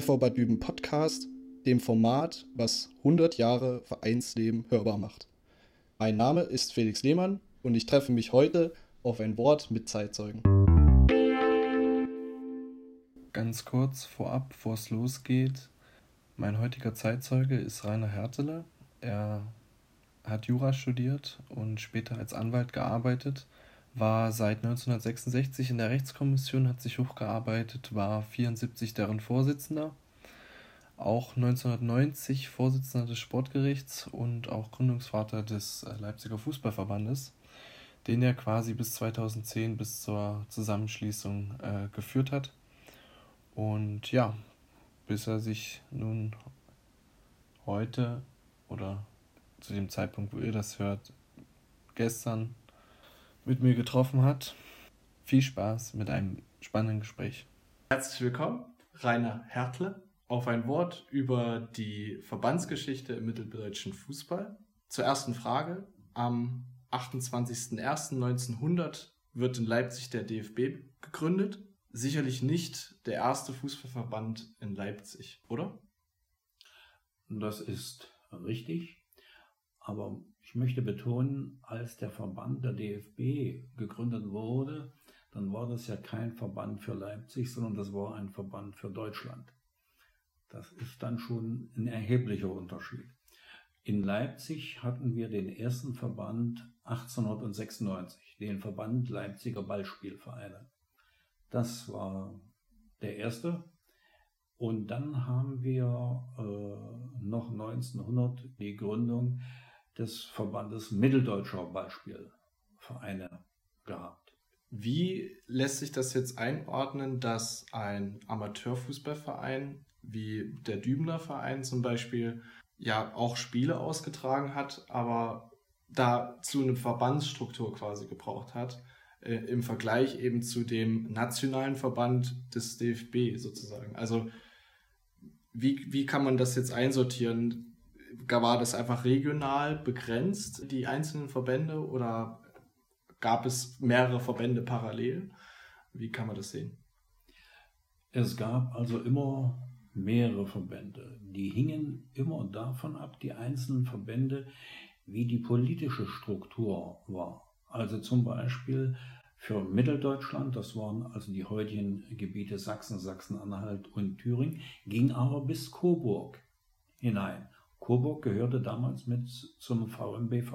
FV Bad Düben Podcast, dem Format, was 100 Jahre Vereinsleben hörbar macht. Mein Name ist Felix Lehmann und ich treffe mich heute auf ein Wort mit Zeitzeugen. Ganz kurz vorab, bevor es losgeht. Mein heutiger Zeitzeuge ist Rainer Hertele. Er hat Jura studiert und später als Anwalt gearbeitet war seit 1966 in der Rechtskommission, hat sich hochgearbeitet, war 74 deren Vorsitzender, auch 1990 Vorsitzender des Sportgerichts und auch Gründungsvater des äh, Leipziger Fußballverbandes, den er quasi bis 2010 bis zur Zusammenschließung äh, geführt hat. Und ja, bis er sich nun heute oder zu dem Zeitpunkt, wo ihr das hört, gestern mit mir getroffen hat. Viel Spaß mit einem spannenden Gespräch. Herzlich willkommen, Rainer Hertle, auf ein Wort über die Verbandsgeschichte im mitteldeutschen Fußball. Zur ersten Frage. Am 28.01.1900 wird in Leipzig der DFB gegründet. Sicherlich nicht der erste Fußballverband in Leipzig, oder? Das ist richtig. Aber ich möchte betonen, als der Verband der DFB gegründet wurde, dann war das ja kein Verband für Leipzig, sondern das war ein Verband für Deutschland. Das ist dann schon ein erheblicher Unterschied. In Leipzig hatten wir den ersten Verband 1896, den Verband Leipziger Ballspielvereine. Das war der erste. Und dann haben wir äh, noch 1900 die Gründung des Verbandes Mitteldeutscher Beispielvereine gehabt. Wie lässt sich das jetzt einordnen, dass ein Amateurfußballverein wie der Dübner Verein zum Beispiel ja auch Spiele ausgetragen hat, aber dazu eine Verbandsstruktur quasi gebraucht hat, äh, im Vergleich eben zu dem nationalen Verband des DFB sozusagen. Also wie, wie kann man das jetzt einsortieren? War das einfach regional begrenzt, die einzelnen Verbände, oder gab es mehrere Verbände parallel? Wie kann man das sehen? Es gab also immer mehrere Verbände. Die hingen immer davon ab, die einzelnen Verbände, wie die politische Struktur war. Also zum Beispiel für Mitteldeutschland, das waren also die heutigen Gebiete Sachsen, Sachsen-Anhalt und Thüringen, ging aber bis Coburg hinein. Coburg gehörte damals mit zum VMBV.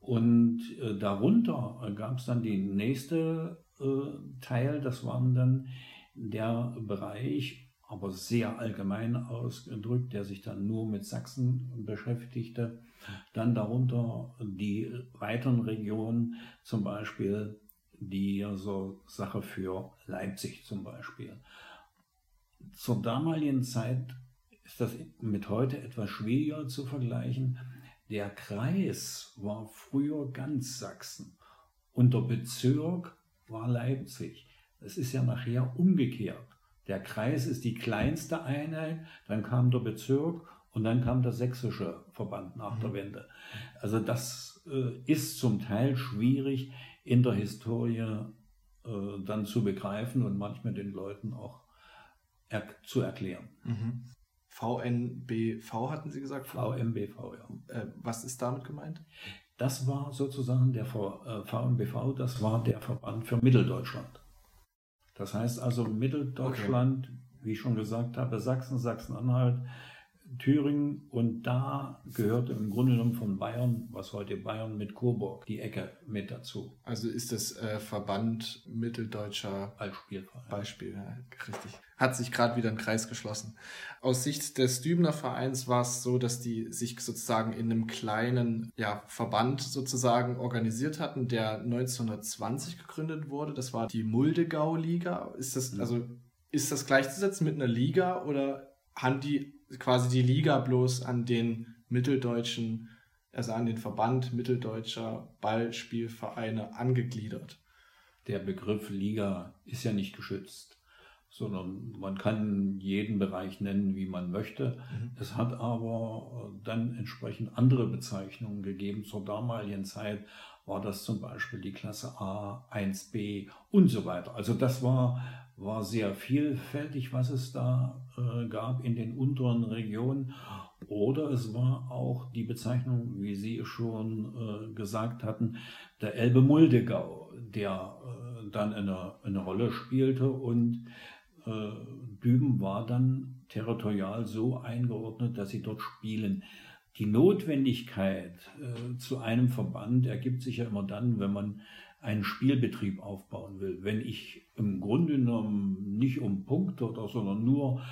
Und äh, darunter gab es dann die nächste äh, Teil, das waren dann der Bereich, aber sehr allgemein ausgedrückt, der sich dann nur mit Sachsen beschäftigte. Dann darunter die weiteren Regionen, zum Beispiel die so Sache für Leipzig zum Beispiel. Zur damaligen Zeit ist das mit heute etwas schwieriger zu vergleichen. Der Kreis war früher ganz Sachsen und der Bezirk war Leipzig. Es ist ja nachher umgekehrt. Der Kreis ist die kleinste Einheit, dann kam der Bezirk und dann kam der sächsische Verband nach der mhm. Wende. Also das äh, ist zum Teil schwierig in der Historie äh, dann zu begreifen und manchmal den Leuten auch er zu erklären. Mhm. VNBV hatten Sie gesagt? VMBV, ja. Äh, was ist damit gemeint? Das war sozusagen der VMBV, äh, das war der Verband für Mitteldeutschland. Das heißt also Mitteldeutschland, okay. wie ich schon gesagt habe, Sachsen, Sachsen-Anhalt, Thüringen und da gehört im Grunde genommen von Bayern, was heute Bayern mit Coburg, die Ecke mit dazu. Also ist das äh, Verband mitteldeutscher Ballspielverein. Beispiel, ja, richtig. Hat sich gerade wieder ein Kreis geschlossen. Aus Sicht des Dübner Vereins war es so, dass die sich sozusagen in einem kleinen ja, Verband sozusagen organisiert hatten, der 1920 gegründet wurde. Das war die Muldegau-Liga. Ist das, also, ist das gleichzusetzen mit einer Liga oder haben die quasi die Liga bloß an den mitteldeutschen, also an den Verband mitteldeutscher Ballspielvereine angegliedert. Der Begriff Liga ist ja nicht geschützt, sondern man kann jeden Bereich nennen, wie man möchte. Mhm. Es hat aber dann entsprechend andere Bezeichnungen gegeben. Zur damaligen Zeit war das zum Beispiel die Klasse A, 1b und so weiter. Also das war war sehr vielfältig, was es da äh, gab in den unteren Regionen. Oder es war auch die Bezeichnung, wie Sie schon äh, gesagt hatten, der Elbe-Muldegau, der äh, dann eine, eine Rolle spielte und Düben war dann territorial so eingeordnet, dass sie dort spielen. Die Notwendigkeit zu einem Verband ergibt sich ja immer dann, wenn man einen Spielbetrieb aufbauen will. Wenn ich im Grunde genommen nicht um Punkte oder sondern nur,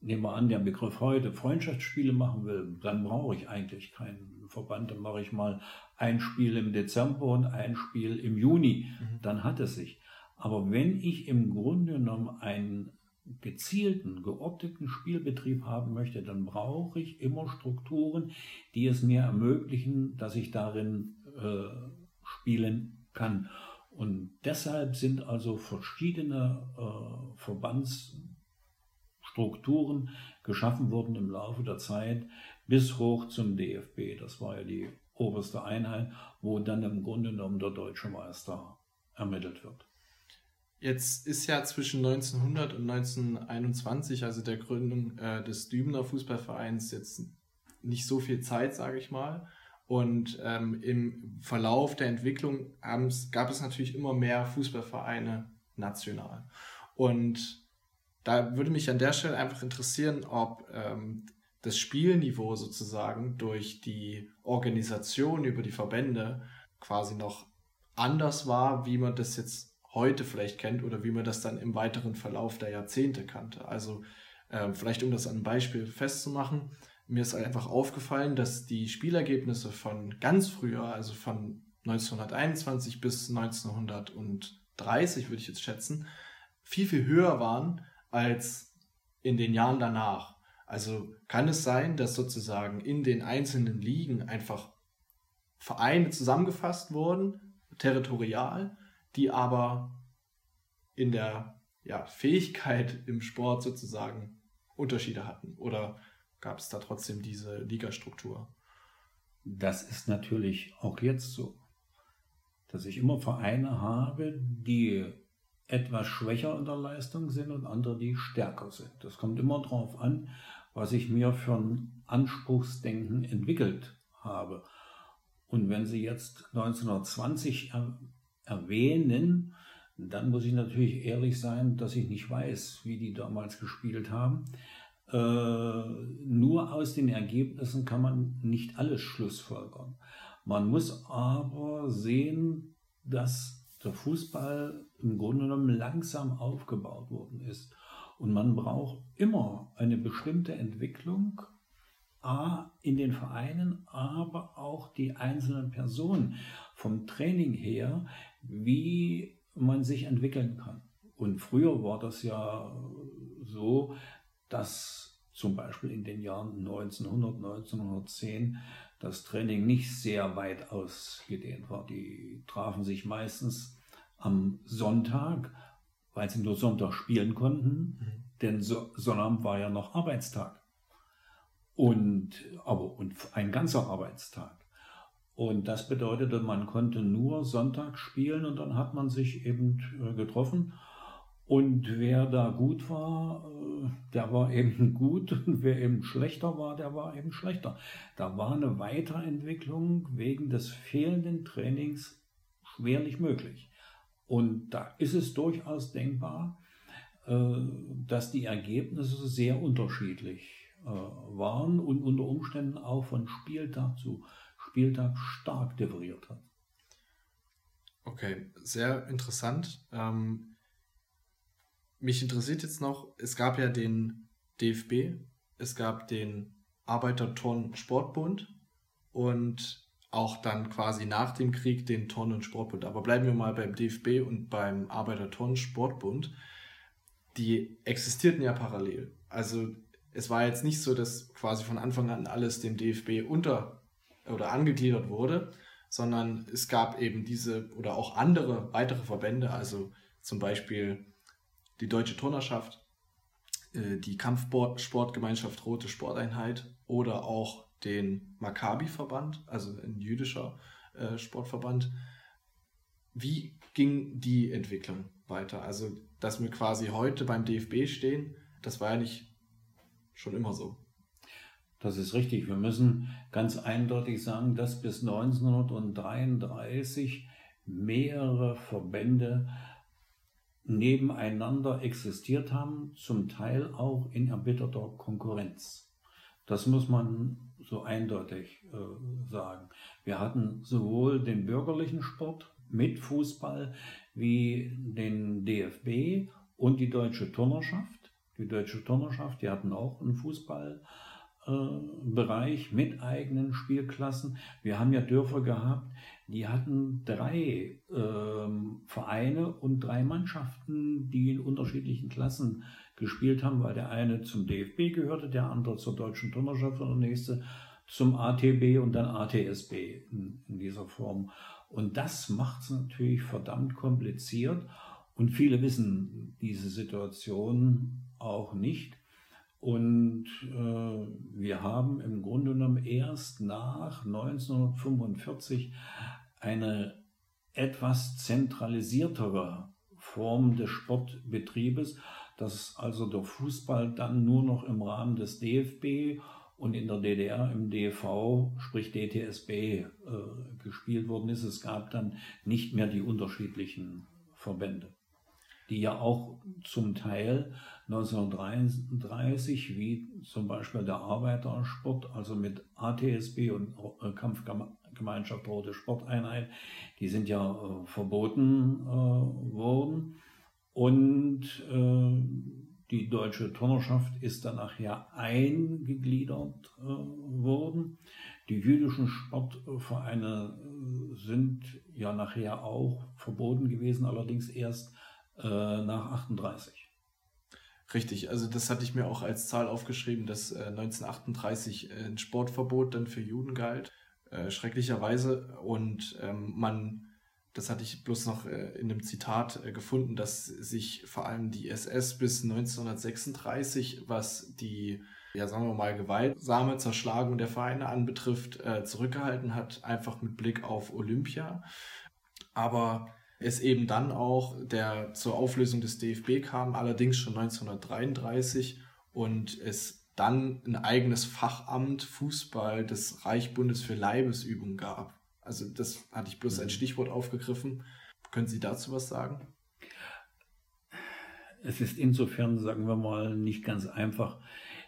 nehmen wir an, der Begriff heute, Freundschaftsspiele machen will, dann brauche ich eigentlich keinen Verband. Dann mache ich mal ein Spiel im Dezember und ein Spiel im Juni. Mhm. Dann hat es sich. Aber wenn ich im Grunde genommen einen gezielten, geordneten Spielbetrieb haben möchte, dann brauche ich immer Strukturen, die es mir ermöglichen, dass ich darin äh, spielen kann. Und deshalb sind also verschiedene äh, Verbandsstrukturen geschaffen worden im Laufe der Zeit bis hoch zum DFB. Das war ja die oberste Einheit, wo dann im Grunde genommen der deutsche Meister ermittelt wird. Jetzt ist ja zwischen 1900 und 1921, also der Gründung äh, des Dübener Fußballvereins, jetzt nicht so viel Zeit, sage ich mal. Und ähm, im Verlauf der Entwicklung gab es natürlich immer mehr Fußballvereine national. Und da würde mich an der Stelle einfach interessieren, ob ähm, das Spielniveau sozusagen durch die Organisation über die Verbände quasi noch anders war, wie man das jetzt heute vielleicht kennt oder wie man das dann im weiteren Verlauf der Jahrzehnte kannte. Also äh, vielleicht um das an einem Beispiel festzumachen, mir ist einfach aufgefallen, dass die Spielergebnisse von ganz früher, also von 1921 bis 1930, würde ich jetzt schätzen, viel, viel höher waren als in den Jahren danach. Also kann es sein, dass sozusagen in den einzelnen Ligen einfach Vereine zusammengefasst wurden, territorial, die aber in der ja, Fähigkeit im Sport sozusagen Unterschiede hatten? Oder gab es da trotzdem diese Ligastruktur? Das ist natürlich auch jetzt so, dass ich immer Vereine habe, die etwas schwächer in der Leistung sind und andere, die stärker sind. Das kommt immer darauf an, was ich mir für ein Anspruchsdenken entwickelt habe. Und wenn Sie jetzt 1920 er erwähnen, dann muss ich natürlich ehrlich sein, dass ich nicht weiß, wie die damals gespielt haben. Äh, nur aus den Ergebnissen kann man nicht alles schlussfolgern. Man muss aber sehen, dass der Fußball im Grunde genommen langsam aufgebaut worden ist. Und man braucht immer eine bestimmte Entwicklung, A, in den Vereinen, aber auch die einzelnen Personen vom Training her, wie man sich entwickeln kann. Und früher war das ja so, dass zum Beispiel in den Jahren 1900, 1910 das Training nicht sehr weit ausgedehnt war. Die trafen sich meistens am Sonntag, weil sie nur Sonntag spielen konnten, mhm. denn so Sonnabend war ja noch Arbeitstag. Und, aber, und ein ganzer Arbeitstag. Und das bedeutete, man konnte nur Sonntag spielen und dann hat man sich eben äh, getroffen und wer da gut war, äh, der war eben gut und wer eben schlechter war, der war eben schlechter. Da war eine Weiterentwicklung wegen des fehlenden Trainings schwerlich möglich. Und da ist es durchaus denkbar, äh, dass die Ergebnisse sehr unterschiedlich äh, waren und unter Umständen auch von Spieltag zu Spieltag stark differiert hat. Okay, sehr interessant. Ähm mich interessiert jetzt noch, es gab ja den DFB, es gab den Arbeiterturn-Sportbund und auch dann quasi nach dem Krieg den Turn- und Sportbund. Aber bleiben wir mal beim DFB und beim Arbeiterturn-Sportbund. Die existierten ja parallel. Also es war jetzt nicht so, dass quasi von Anfang an alles dem DFB unter oder angegliedert wurde, sondern es gab eben diese oder auch andere weitere Verbände, also zum Beispiel die Deutsche Turnerschaft, äh, die Kampfsportgemeinschaft Rote Sporteinheit oder auch den Maccabi-Verband, also ein jüdischer äh, Sportverband. Wie ging die Entwicklung? weiter. Also, dass wir quasi heute beim DFB stehen, das war ja nicht schon immer so. Das ist richtig. Wir müssen ganz eindeutig sagen, dass bis 1933 mehrere Verbände nebeneinander existiert haben, zum Teil auch in erbitterter Konkurrenz. Das muss man so eindeutig äh, sagen. Wir hatten sowohl den bürgerlichen Sport mit Fußball wie den DFB und die deutsche Turnerschaft. Die deutsche Turnerschaft, die hatten auch einen Fußball äh, mit eigenen Spielklassen. Wir haben ja Dörfer gehabt, die hatten drei ähm, Vereine und drei Mannschaften, die in unterschiedlichen Klassen gespielt haben, weil der eine zum DFB gehörte, der andere zur deutschen Turnerschaft und der nächste zum ATB und dann ATSB in, in dieser Form. Und das macht es natürlich verdammt kompliziert und viele wissen diese Situation auch nicht. Und äh, wir haben im Grunde genommen erst nach 1945 eine etwas zentralisiertere Form des Sportbetriebes, dass also der Fußball dann nur noch im Rahmen des DFB und in der DDR im DV, sprich DTSB, äh, gespielt worden ist. Es gab dann nicht mehr die unterschiedlichen Verbände, die ja auch zum Teil 1933, wie zum Beispiel der Arbeitersport, also mit ATSB und äh, Kampfgemeinschaft Rote Sporteinheit, die sind ja äh, verboten äh, worden. Und äh, die deutsche Turnerschaft ist dann nachher eingegliedert äh, worden. Die jüdischen Sportvereine äh, sind ja nachher auch verboten gewesen, allerdings erst nach 38. Richtig, also das hatte ich mir auch als Zahl aufgeschrieben, dass äh, 1938 äh, ein Sportverbot dann für Juden galt, äh, schrecklicherweise. Und ähm, man, das hatte ich bloß noch äh, in einem Zitat äh, gefunden, dass sich vor allem die SS bis 1936, was die, ja sagen wir mal, gewaltsame Zerschlagung der Vereine anbetrifft, äh, zurückgehalten hat, einfach mit Blick auf Olympia. Aber es eben dann auch der zur Auflösung des DFB kam, allerdings schon 1933 und es dann ein eigenes Fachamt Fußball des Reichbundes für Leibesübungen gab. Also das hatte ich bloß mhm. Stichwort aufgegriffen. Können Sie dazu was sagen? Es ist insofern, sagen wir mal, nicht ganz einfach,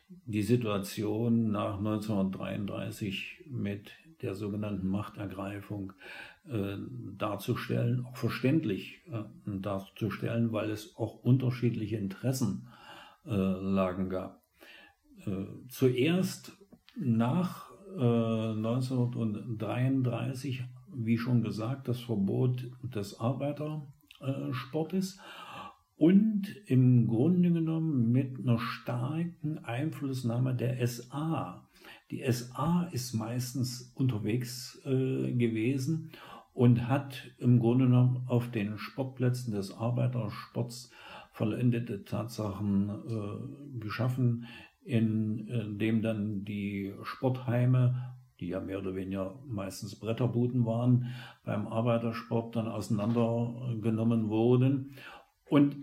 die Situation nach 1933 mit der sogenannten Machtergreifung äh, darzustellen, auch verständlich äh, darzustellen, weil es auch unterschiedliche Interessenlagen äh, gab. Äh, zuerst nach 1933, äh, wie schon gesagt, das Verbot des Arbeitersportes und im Grunde genommen mit einer starken Einflussnahme der SA. Die SA ist meistens unterwegs äh, gewesen und hat im Grunde genommen auf den Sportplätzen des Arbeitersports vollendete Tatsachen äh, geschaffen, in, dem dann die Sportheime, die ja mehr oder weniger meistens Bretterbuden waren, beim Arbeitersport dann auseinandergenommen wurden. Und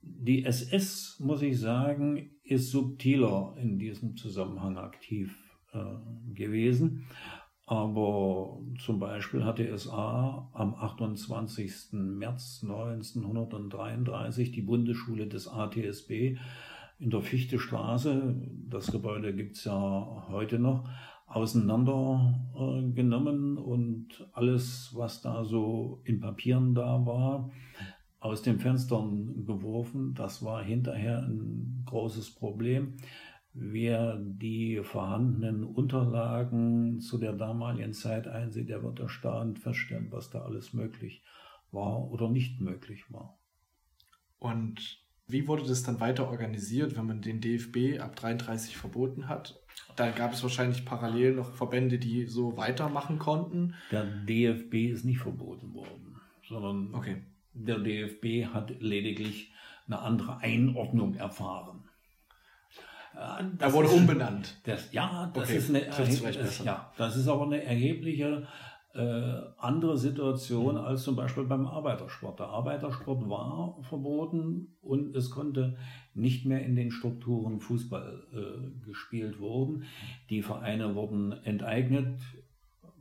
die SS, muss ich sagen, ist subtiler in diesem Zusammenhang aktiv äh, gewesen. Aber zum Beispiel hat die SA am 28. März 1933 die Bundesschule des ATSB in der Fichtestraße, das Gebäude gibt es ja heute noch, auseinandergenommen äh, und alles, was da so in Papieren da war, aus den Fenstern geworfen. Das war hinterher ein großes Problem. Wer die vorhandenen Unterlagen zu der damaligen Zeit einsieht, der wird erstaunt feststellen, was da alles möglich war oder nicht möglich war. Und wie wurde das dann weiter organisiert, wenn man den DFB ab 33 verboten hat? Da gab es wahrscheinlich parallel noch Verbände, die so weitermachen konnten. Der DFB ist nicht verboten worden, sondern okay. der DFB hat lediglich eine andere Einordnung erfahren. Äh, das er wurde ist, umbenannt. Das, ja, das okay, ist eine das, ja, das ist aber eine erhebliche äh, äh, andere Situation mhm. als zum Beispiel beim Arbeitersport. Der Arbeitersport war verboten und es konnte nicht mehr in den Strukturen Fußball äh, gespielt worden. Die Vereine wurden enteignet.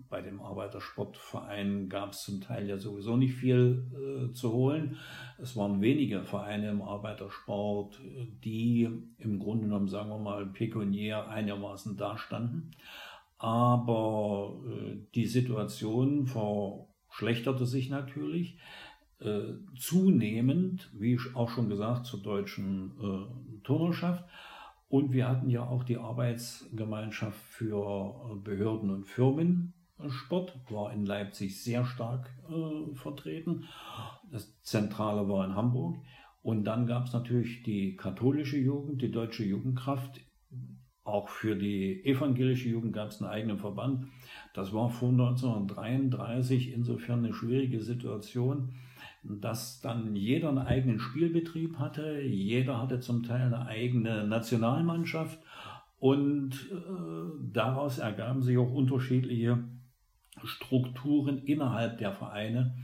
Bei dem Arbeitersportverein gab es zum Teil ja sowieso nicht viel äh, zu holen. Es waren wenige Vereine im Arbeitersport, die im Grunde genommen, sagen wir mal, pekuniär einigermaßen dastanden. Aber äh, die Situation verschlechterte sich natürlich äh, zunehmend, wie auch schon gesagt, zur deutschen äh, Turnerschaft. Und wir hatten ja auch die Arbeitsgemeinschaft für Behörden und Firmen. Sport war in Leipzig sehr stark äh, vertreten. Das Zentrale war in Hamburg. Und dann gab es natürlich die katholische Jugend, die deutsche Jugendkraft auch für die evangelische Jugend gab es einen eigenen Verband. Das war vor 1933 insofern eine schwierige Situation, dass dann jeder einen eigenen Spielbetrieb hatte, jeder hatte zum Teil eine eigene Nationalmannschaft und äh, daraus ergaben sich auch unterschiedliche Strukturen innerhalb der Vereine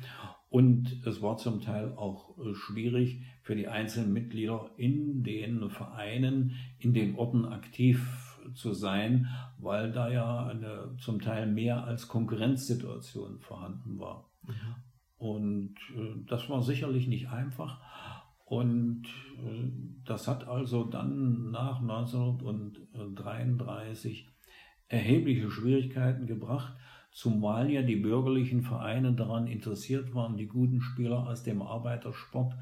und es war zum Teil auch äh, schwierig für die einzelnen Mitglieder in den Vereinen, in den Orten aktiv zu sein, weil da ja eine zum Teil mehr als Konkurrenzsituation vorhanden war. Mhm. Und äh, das war sicherlich nicht einfach. Und äh, das hat also dann nach 1933 erhebliche Schwierigkeiten gebracht, zumal ja die bürgerlichen Vereine daran interessiert waren, die guten Spieler aus dem Arbeitersport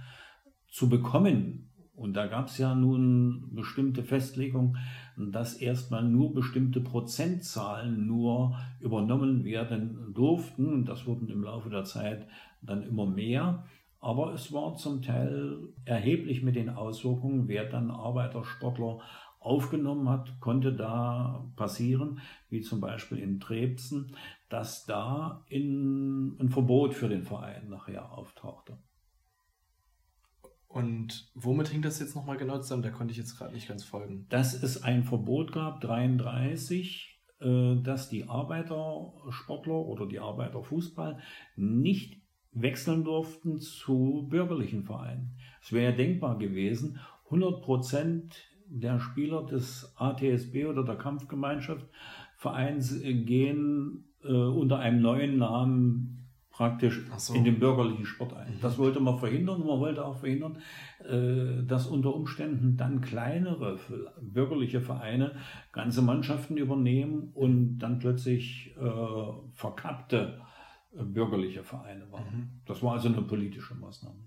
zu bekommen. Und da gab es ja nun bestimmte Festlegungen, dass erstmal nur bestimmte Prozentzahlen nur übernommen werden durften. Und das wurden im Laufe der Zeit dann immer mehr. Aber es war zum Teil erheblich mit den Auswirkungen, wer dann Arbeitersportler aufgenommen hat, konnte da passieren, wie zum Beispiel in Trebsen, dass da in, ein Verbot für den Verein nachher auftauchte. Und womit hing das jetzt nochmal genau zusammen? Da konnte ich jetzt gerade nicht ganz folgen. Dass es ein Verbot gab, 33, äh, dass die Arbeitersportler oder die Arbeiterfußball nicht wechseln durften zu bürgerlichen Vereinen. Es wäre ja denkbar gewesen, 100 Prozent der Spieler des ATSB oder der Kampfgemeinschaft Vereins gehen äh, unter einem neuen Namen praktisch so. in den bürgerlichen Sport ein. Das wollte man verhindern. Man wollte auch verhindern, äh, dass unter Umständen dann kleinere bürgerliche Vereine ganze Mannschaften übernehmen und dann plötzlich äh, verkappte bürgerliche Vereine waren. Mhm. Das war also eine politische Maßnahme.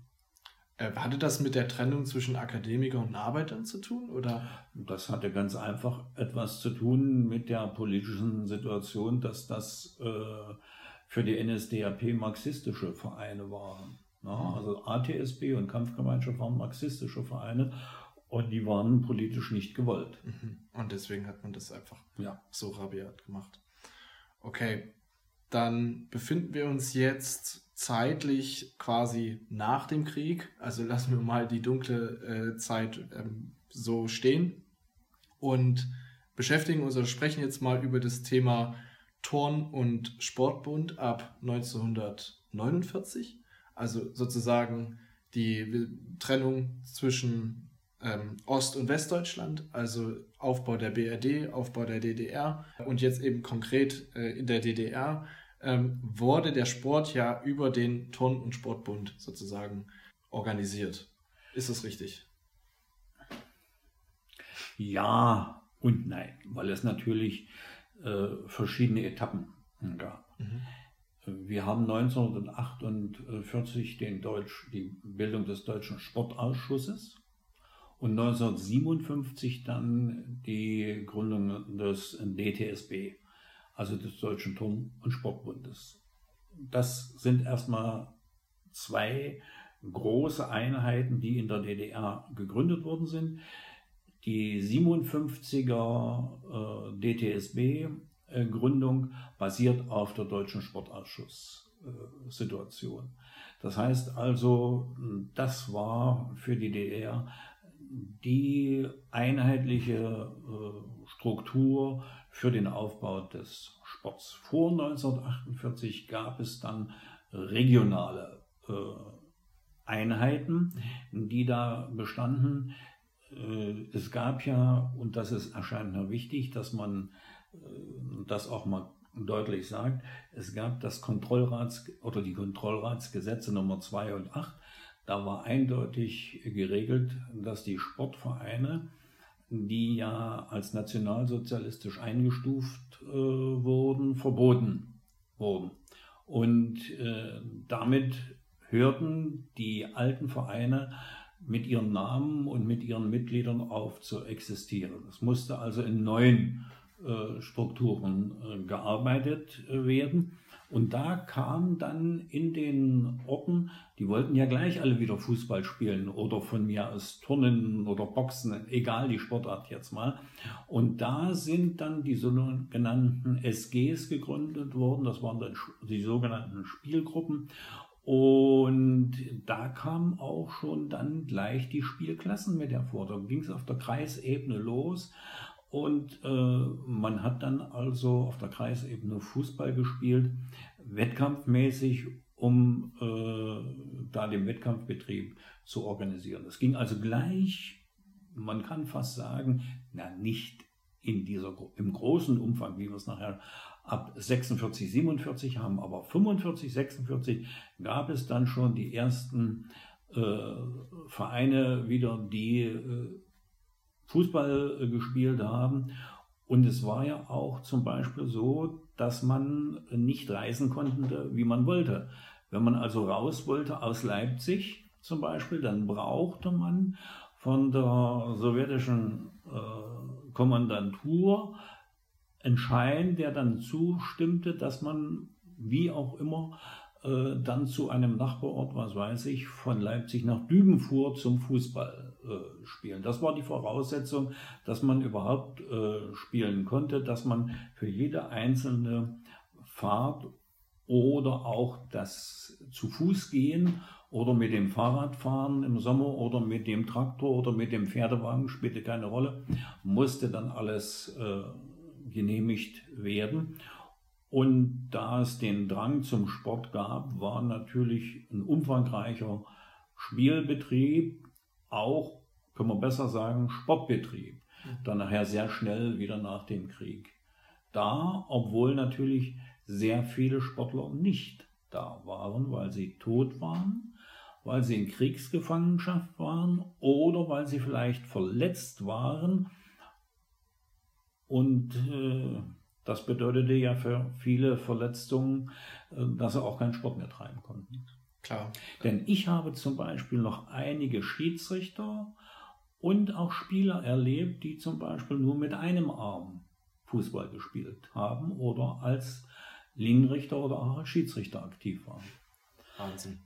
Äh, hatte das mit der Trennung zwischen Akademikern und Arbeitern zu tun? Oder? Das hatte ganz einfach etwas zu tun mit der politischen Situation, dass das äh, für die NSDAP marxistische Vereine waren. Ja, mhm. also ATSB und Kampfgemeinschaft waren marxistische Vereine und die waren politisch nicht gewollt. Mhm. Und deswegen hat man das einfach ja. so rabiat gemacht. Okay, dann befinden wir uns jetzt zeitlich quasi nach dem Krieg. Also lassen wir mal die dunkle äh, Zeit ähm, so stehen und beschäftigen uns oder sprechen jetzt mal über das Thema Turn- und Sportbund ab 1949. Also sozusagen die Trennung zwischen ähm, Ost- und Westdeutschland, also Aufbau der BRD, Aufbau der DDR und jetzt eben konkret äh, in der DDR ähm, wurde der Sport ja über den Turn- und Sportbund sozusagen organisiert. Ist das richtig? Ja und nein, weil es natürlich äh, verschiedene Etappen gab. Mhm. Wir haben 1948 den Deutsch, die Bildung des Deutschen Sportausschusses und 1957 dann die Gründung des DTSB also des Deutschen Turn- und Sportbundes. Das sind erstmal zwei große Einheiten, die in der DDR gegründet worden sind. Die 57er äh, DTSB-Gründung basiert auf der Deutschen Sportausschuss-Situation. Das heißt also, das war für die DDR die einheitliche äh, Struktur für den Aufbau des Sports. Vor 1948 gab es dann regionale äh, Einheiten, die da bestanden. Äh, es gab ja, und das ist erscheint mir wichtig, dass man äh, das auch mal deutlich sagt, es gab das Kontrollrats oder die Kontrollratsgesetze Nummer 2 und 8. Da war eindeutig geregelt, dass die Sportvereine, die ja als nationalsozialistisch eingestuft äh, wurden, verboten wurden. Und äh, damit hörten die alten Vereine mit ihren Namen und mit ihren Mitgliedern auf zu existieren. Es musste also in neuen äh, Strukturen äh, gearbeitet äh, werden. Und da kam dann in den Orten, die wollten ja gleich alle wieder Fußball spielen oder von mir aus Turnen oder Boxen, egal die Sportart jetzt mal. Und da sind dann die sogenannten SGs gegründet worden, das waren dann die sogenannten Spielgruppen. Und da kamen auch schon dann gleich die Spielklassen mit hervor. Da ging es auf der Kreisebene los. Und äh, man hat dann also auf der Kreisebene Fußball gespielt, wettkampfmäßig, um äh, da den Wettkampfbetrieb zu organisieren. Es ging also gleich, man kann fast sagen, na nicht in dieser, im großen Umfang, wie wir es nachher ab 46, 47 haben, aber 45, 46 gab es dann schon die ersten äh, Vereine wieder, die äh, Fußball äh, gespielt haben. Und es war ja auch zum Beispiel so, dass man nicht reisen konnte, wie man wollte. Wenn man also raus wollte aus Leipzig zum Beispiel, dann brauchte man von der sowjetischen äh, Kommandantur einen Schein, der dann zustimmte, dass man wie auch immer äh, dann zu einem Nachbarort, was weiß ich, von Leipzig nach Düben fuhr zum Fußball äh, spielen. Das war die Voraussetzung, dass man überhaupt äh, spielen konnte, dass man für jede einzelne Fahrt oder auch das zu Fuß gehen oder mit dem Fahrrad fahren im Sommer oder mit dem Traktor oder mit dem Pferdewagen, spielte keine Rolle, musste dann alles äh, genehmigt werden. Und da es den Drang zum Sport gab, war natürlich ein umfangreicher Spielbetrieb, auch, können wir besser sagen, Sportbetrieb. Mhm. Dann nachher sehr schnell wieder nach dem Krieg. Da, obwohl natürlich sehr viele Sportler nicht da waren, weil sie tot waren, weil sie in Kriegsgefangenschaft waren oder weil sie vielleicht verletzt waren und äh, das bedeutete ja für viele Verletzungen, äh, dass sie auch keinen Sport mehr treiben konnten. Klar. Denn ich habe zum Beispiel noch einige Schiedsrichter und auch Spieler erlebt, die zum Beispiel nur mit einem Arm Fußball gespielt haben oder als Linienrichter oder auch als Schiedsrichter aktiv waren. Wahnsinn.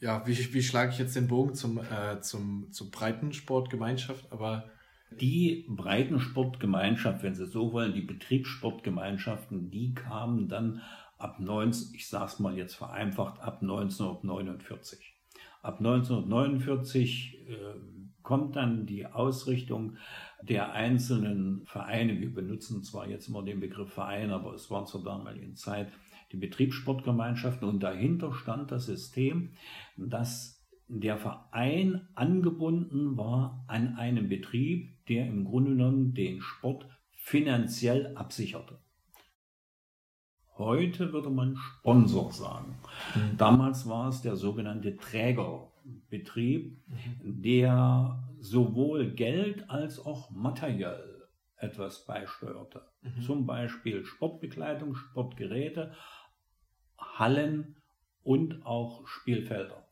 Ja, wie, wie schlage ich jetzt den Bogen zum, äh, zum, zur Breitensportgemeinschaft? Aber die Breitensportgemeinschaft, wenn Sie so wollen, die Betriebssportgemeinschaften, die kamen dann ab 19, ich sage es mal jetzt vereinfacht, ab 1949. Ab 1949 äh, kommt dann die Ausrichtung der einzelnen Vereine. Wir benutzen zwar jetzt immer den Begriff Verein, aber es waren zur damaligen Zeit die Betriebssportgemeinschaften und dahinter stand das System, dass der Verein angebunden war an einen Betrieb, der im Grunde genommen den Sport finanziell absicherte. Heute würde man Sponsor sagen. Mhm. Damals war es der sogenannte Trägerbetrieb, mhm. der sowohl Geld als auch materiell etwas beisteuerte. Mhm. Zum Beispiel Sportbekleidung, Sportgeräte, Hallen und auch Spielfelder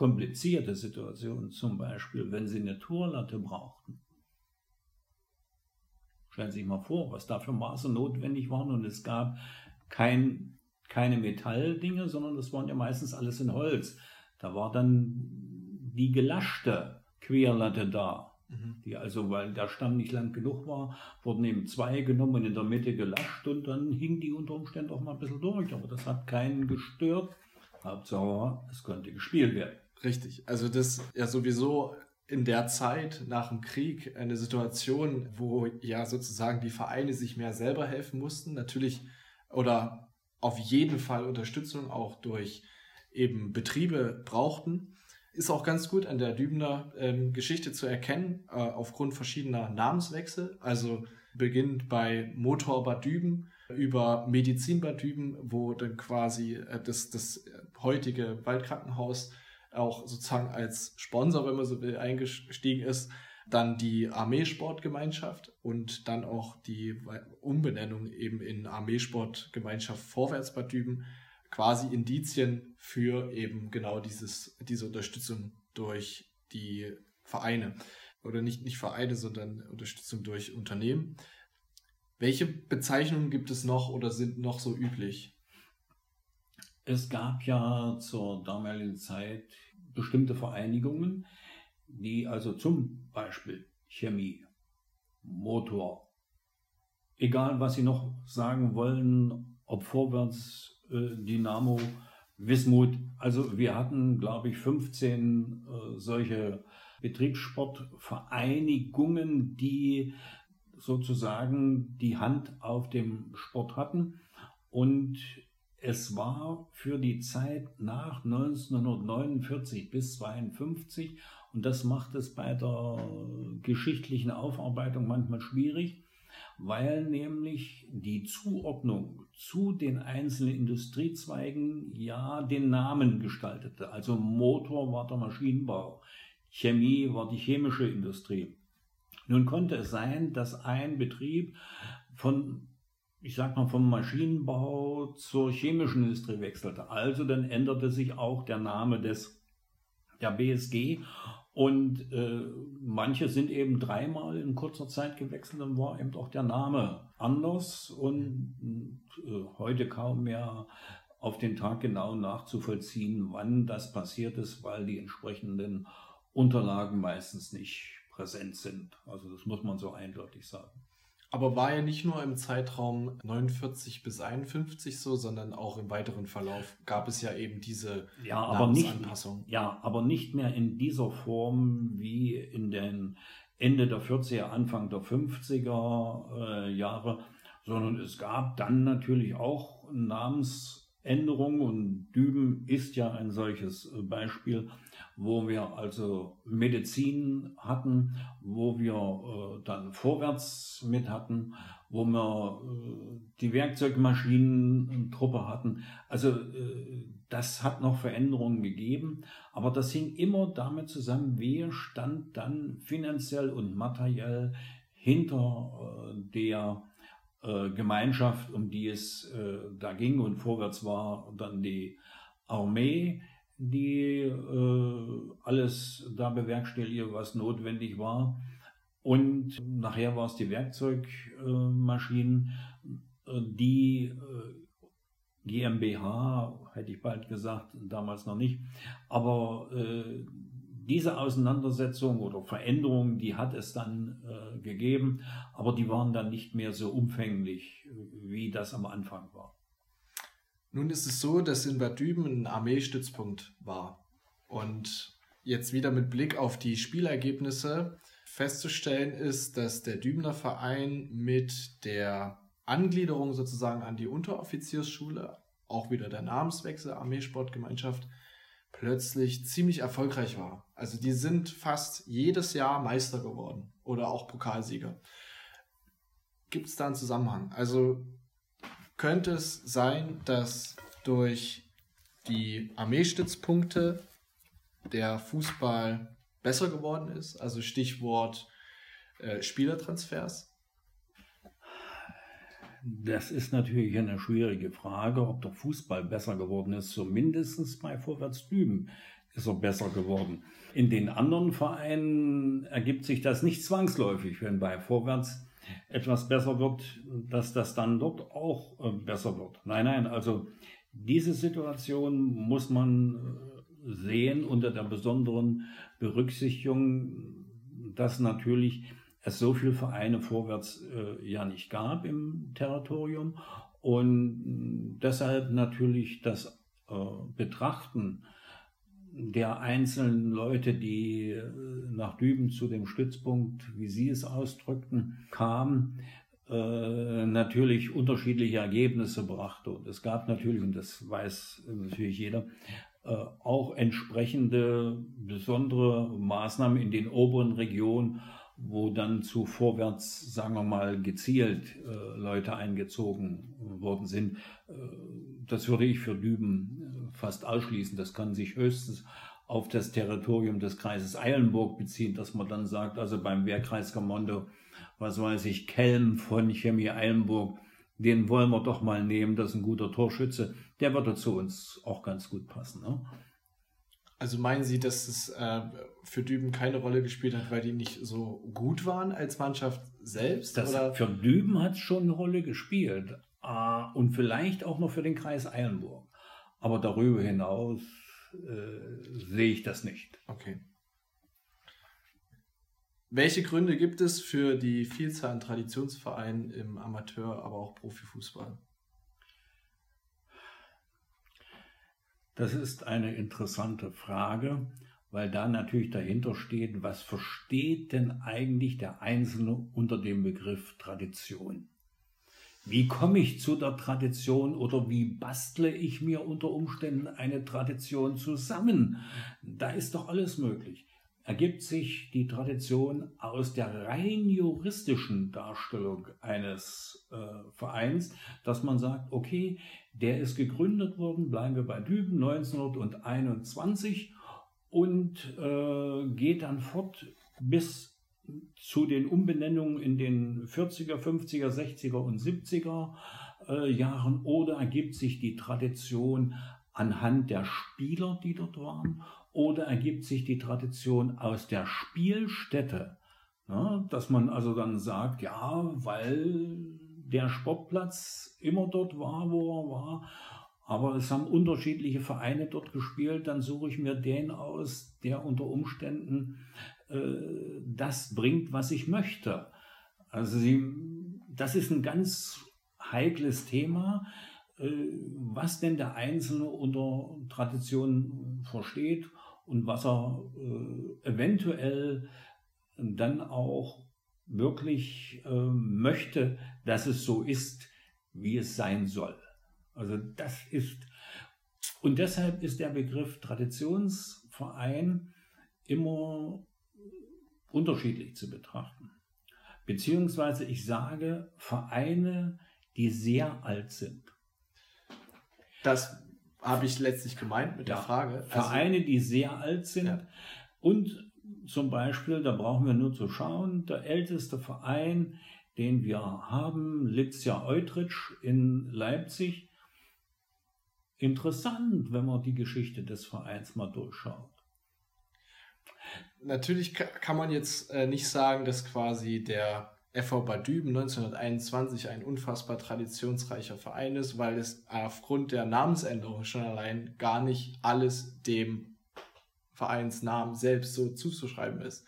komplizierte Situationen, zum Beispiel, wenn Sie eine Tourlatte brauchten. Stellen Sie sich mal vor, was da für Maße notwendig waren und es gab kein, keine Metalldinge, sondern das waren ja meistens alles in Holz. Da war dann die gelaschte Querlatte da, mhm. die also, weil der Stamm nicht lang genug war, wurden eben zwei genommen und in der Mitte gelascht und dann hing die unter Umständen auch mal ein bisschen durch, aber das hat keinen gestört. Hauptsache, es konnte gespielt werden. Richtig. Also das ja sowieso in der Zeit nach dem Krieg eine Situation, wo ja sozusagen die Vereine sich mehr selber helfen mussten, natürlich oder auf jeden Fall Unterstützung auch durch eben Betriebe brauchten. Ist auch ganz gut an der Dübener ähm, Geschichte zu erkennen, äh, aufgrund verschiedener Namenswechsel. Also beginnt bei Motor Bad Düben über Medizin Bad Düben, wo dann quasi äh, das, das heutige Waldkrankenhaus auch sozusagen als Sponsor, wenn man so will, eingestiegen ist. Dann die Armeesportgemeinschaft und dann auch die Umbenennung eben in Armeesportgemeinschaft Vorwärts Bad Düben. Quasi Indizien für eben genau dieses, diese Unterstützung durch die Vereine. Oder nicht, nicht Vereine, sondern Unterstützung durch Unternehmen. Welche Bezeichnungen gibt es noch oder sind noch so üblich? Es gab ja zur damaligen Zeit bestimmte Vereinigungen, die also zum Beispiel Chemie, Motor, egal was Sie noch sagen wollen, ob vorwärts, äh, Dynamo, Wismut, also wir hatten, glaube ich, 15 äh, solche Betriebssportvereinigungen, die sozusagen die Hand auf dem Sport hatten und es war für die Zeit nach 1949 bis 1952 und das macht es bei der geschichtlichen Aufarbeitung manchmal schwierig, weil nämlich die Zuordnung zu den einzelnen Industriezweigen ja den Namen gestaltete. Also Motor war der Maschinenbau, Chemie war die chemische Industrie. Nun konnte es sein, dass ein Betrieb von ich sag mal, vom Maschinenbau zur chemischen Industrie wechselte. Also dann änderte sich auch der Name des der BSG und äh, manche sind eben dreimal in kurzer Zeit gewechselt und war eben auch der Name anders und äh, heute kaum mehr auf den Tag genau nachzuvollziehen, wann das passiert ist, weil die entsprechenden Unterlagen meistens nicht präsent sind. Also das muss man so eindeutig sagen. Aber war ja nicht nur im Zeitraum 49 bis 51 so, sondern auch im weiteren Verlauf gab es ja eben diese ja, aber nicht, ja, aber nicht mehr in dieser Form wie in den Ende der 40er, Anfang der 50er äh, Jahre, sondern es gab dann natürlich auch Namensänderungen und Düben ist ja ein solches äh, Beispiel wo wir also Medizin hatten, wo wir äh, dann vorwärts mit hatten, wo wir äh, die Werkzeugmaschinentruppe hatten. Also äh, das hat noch Veränderungen gegeben, aber das hing immer damit zusammen, wer stand dann finanziell und materiell hinter äh, der Gemeinschaft, um die es äh, da ging und vorwärts war dann die Armee, die äh, alles da bewerkstellige, was notwendig war. Und nachher war es die Werkzeugmaschinen, äh, die äh, GmbH, hätte ich bald gesagt, damals noch nicht. Aber äh, diese Auseinandersetzung oder Veränderung, die hat es dann äh, gegeben, aber die waren dann nicht mehr so umfänglich, wie das am Anfang war. Nun ist es so, dass in Bad Düben ein Armeestützpunkt war. Und jetzt wieder mit Blick auf die Spielergebnisse festzustellen ist, dass der Dübener Verein mit der Angliederung sozusagen an die Unteroffiziersschule, auch wieder der Namenswechsel Armeesportgemeinschaft, plötzlich ziemlich erfolgreich war. Also die sind fast jedes Jahr Meister geworden oder auch Pokalsieger. Gibt es da einen Zusammenhang? Also könnte es sein, dass durch die Armeestützpunkte der Fußball besser geworden ist? Also Stichwort äh, Spielertransfers? Das ist natürlich eine schwierige Frage, ob der Fußball besser geworden ist. Zumindest bei Vorwärts Düben ist er besser geworden. In den anderen Vereinen ergibt sich das nicht zwangsläufig, wenn bei Vorwärts etwas besser wird, dass das dann dort auch äh, besser wird. Nein, nein, also diese Situation muss man äh, sehen unter der besonderen Berücksichtigung, dass natürlich es so viele Vereine vorwärts äh, ja nicht gab im Territorium und deshalb natürlich das äh, Betrachten der einzelnen Leute, die äh, nach Düben zu dem Stützpunkt, wie Sie es ausdrückten, kamen, äh, natürlich unterschiedliche Ergebnisse brachte. Und es gab natürlich, und das weiß natürlich jeder, äh, auch entsprechende besondere Maßnahmen in den oberen Regionen, wo dann zu vorwärts, sagen wir mal, gezielt äh, Leute eingezogen worden sind. Äh, das würde ich für Düben äh, fast ausschließen. Das kann sich höchstens auf das Territorium des Kreises Eilenburg beziehen, dass man dann sagt, also beim Wehrkreiskommando, was weiß ich, Kelm von Chemie Eilenburg, den wollen wir doch mal nehmen, das ist ein guter Torschütze, der würde zu uns auch ganz gut passen. Ne? Also meinen Sie, dass es äh, für Düben keine Rolle gespielt hat, weil die nicht so gut waren als Mannschaft selbst? Das, oder? Für Düben hat es schon eine Rolle gespielt. Äh, und vielleicht auch noch für den Kreis Eilenburg. Aber darüber hinaus äh, sehe ich das nicht. Okay. Welche Gründe gibt es für die Vielzahl an Traditionsvereinen im Amateur, aber auch Profifußball? Das ist eine interessante Frage, weil da natürlich dahinter steht, was versteht denn eigentlich der Einzelne unter dem Begriff Tradition? Wie komme ich zu der Tradition oder wie bastle ich mir unter Umständen eine Tradition zusammen? Da ist doch alles möglich. Ergibt sich die Tradition aus der rein juristischen Darstellung eines äh, Vereins, dass man sagt, okay, der ist gegründet worden, bleiben wir bei Düben 1921 und äh, geht dann fort bis zu den Umbenennungen in den 40er, 50er, 60er und 70er äh, Jahren oder ergibt sich die Tradition anhand der Spieler, die dort waren, oder ergibt sich die Tradition aus der Spielstätte, ja, dass man also dann sagt, ja, weil der Sportplatz immer dort war, wo er war. Aber es haben unterschiedliche Vereine dort gespielt. Dann suche ich mir den aus, der unter Umständen äh, das bringt, was ich möchte. Also sie, das ist ein ganz heikles Thema, äh, was denn der Einzelne unter Tradition versteht und was er äh, eventuell dann auch wirklich äh, möchte, dass es so ist, wie es sein soll. Also das ist, und deshalb ist der Begriff Traditionsverein immer unterschiedlich zu betrachten. Beziehungsweise ich sage Vereine, die sehr alt sind. Das habe ich letztlich gemeint mit ja, der Frage. Also Vereine, die sehr alt sind ja. und zum Beispiel, da brauchen wir nur zu schauen, der älteste Verein, den wir haben, Lipsia Eutrich in Leipzig. Interessant, wenn man die Geschichte des Vereins mal durchschaut. Natürlich kann man jetzt äh, nicht sagen, dass quasi der FV Bad Düben 1921 ein unfassbar traditionsreicher Verein ist, weil es aufgrund der Namensänderung schon allein gar nicht alles dem Vereinsnamen selbst so zuzuschreiben ist.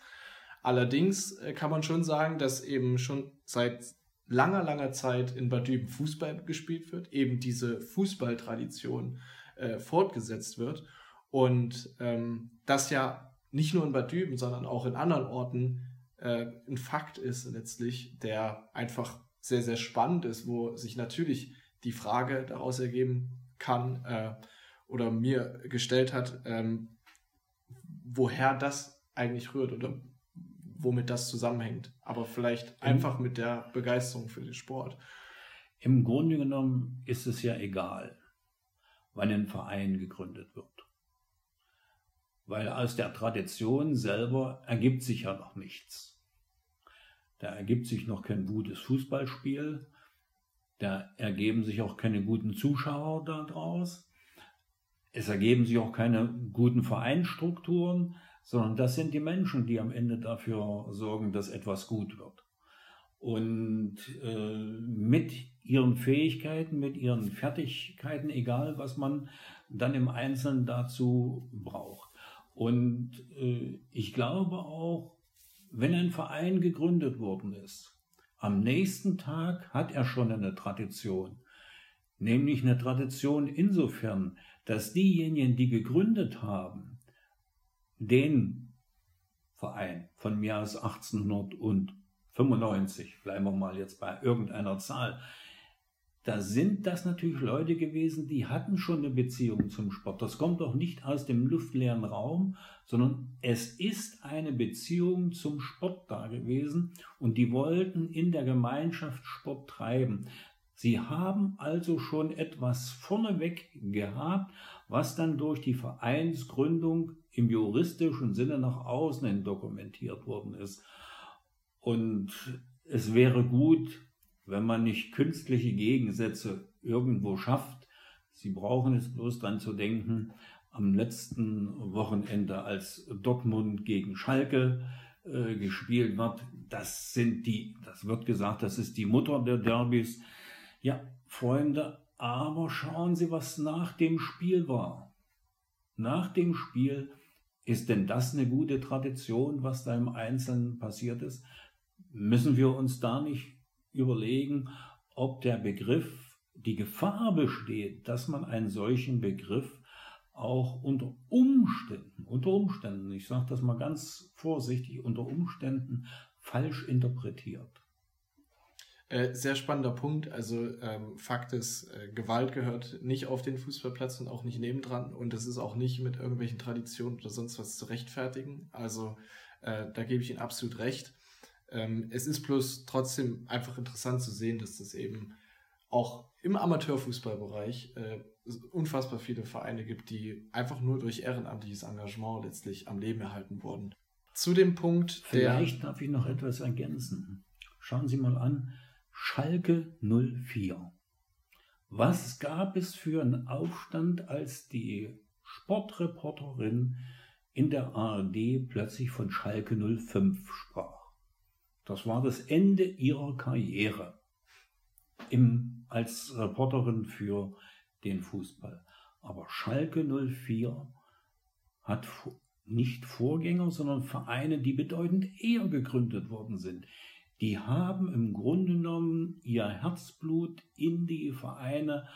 Allerdings äh, kann man schon sagen, dass eben schon seit langer, langer Zeit in Bad Düben Fußball gespielt wird, eben diese Fußballtradition äh, fortgesetzt wird und ähm, das ja nicht nur in Bad Düben, sondern auch in anderen Orten äh, ein Fakt ist letztlich, der einfach sehr, sehr spannend ist, wo sich natürlich die Frage daraus ergeben kann äh, oder mir gestellt hat, ähm, woher das eigentlich rührt oder womit das zusammenhängt. Aber vielleicht einfach mit der Begeisterung für den Sport. Im Grunde genommen ist es ja egal, wann ein Verein gegründet wird. Weil aus der Tradition selber ergibt sich ja noch nichts. Da ergibt sich noch kein gutes Fußballspiel, da ergeben sich auch keine guten Zuschauer daraus. Es ergeben sich auch keine guten Vereinsstrukturen, sondern das sind die Menschen, die am Ende dafür sorgen, dass etwas gut wird. Und äh, mit ihren Fähigkeiten, mit ihren Fertigkeiten, egal was man dann im Einzelnen dazu braucht. Und äh, ich glaube auch, wenn ein Verein gegründet worden ist, am nächsten Tag hat er schon eine Tradition. Nämlich eine Tradition insofern, dass diejenigen, die gegründet haben, den Verein von mir aus 1895, bleiben wir mal jetzt bei irgendeiner Zahl, da sind das natürlich Leute gewesen, die hatten schon eine Beziehung zum Sport. Das kommt doch nicht aus dem luftleeren Raum, sondern es ist eine Beziehung zum Sport da gewesen und die wollten in der Gemeinschaft Sport treiben. Sie haben also schon etwas vorneweg gehabt, was dann durch die Vereinsgründung im juristischen Sinne nach außen hin dokumentiert worden ist. Und es wäre gut, wenn man nicht künstliche Gegensätze irgendwo schafft. Sie brauchen es bloß dran zu denken, am letzten Wochenende, als Dortmund gegen Schalke äh, gespielt wird, das sind die, das wird gesagt, das ist die Mutter der Derbys. Ja, Freunde, aber schauen Sie, was nach dem Spiel war. Nach dem Spiel ist denn das eine gute Tradition, was da im Einzelnen passiert ist? Müssen wir uns da nicht überlegen, ob der Begriff, die Gefahr besteht, dass man einen solchen Begriff auch unter Umständen, unter Umständen, ich sage das mal ganz vorsichtig, unter Umständen falsch interpretiert. Äh, sehr spannender Punkt. Also ähm, Fakt ist, äh, Gewalt gehört nicht auf den Fußballplatz und auch nicht nebendran und es ist auch nicht mit irgendwelchen Traditionen oder sonst was zu rechtfertigen. Also äh, da gebe ich Ihnen absolut recht. Ähm, es ist bloß trotzdem einfach interessant zu sehen, dass das eben auch im Amateurfußballbereich äh, unfassbar viele Vereine gibt, die einfach nur durch ehrenamtliches Engagement letztlich am Leben erhalten wurden. Zu dem Punkt, Vielleicht darf ich noch etwas ergänzen. Schauen Sie mal an, Schalke 04. Was gab es für einen Aufstand, als die Sportreporterin in der ARD plötzlich von Schalke 05 sprach? Das war das Ende ihrer Karriere im, als Reporterin für den Fußball. Aber Schalke 04 hat nicht Vorgänger, sondern Vereine, die bedeutend eher gegründet worden sind. Die haben im Grunde genommen ihr Herzblut in die Vereine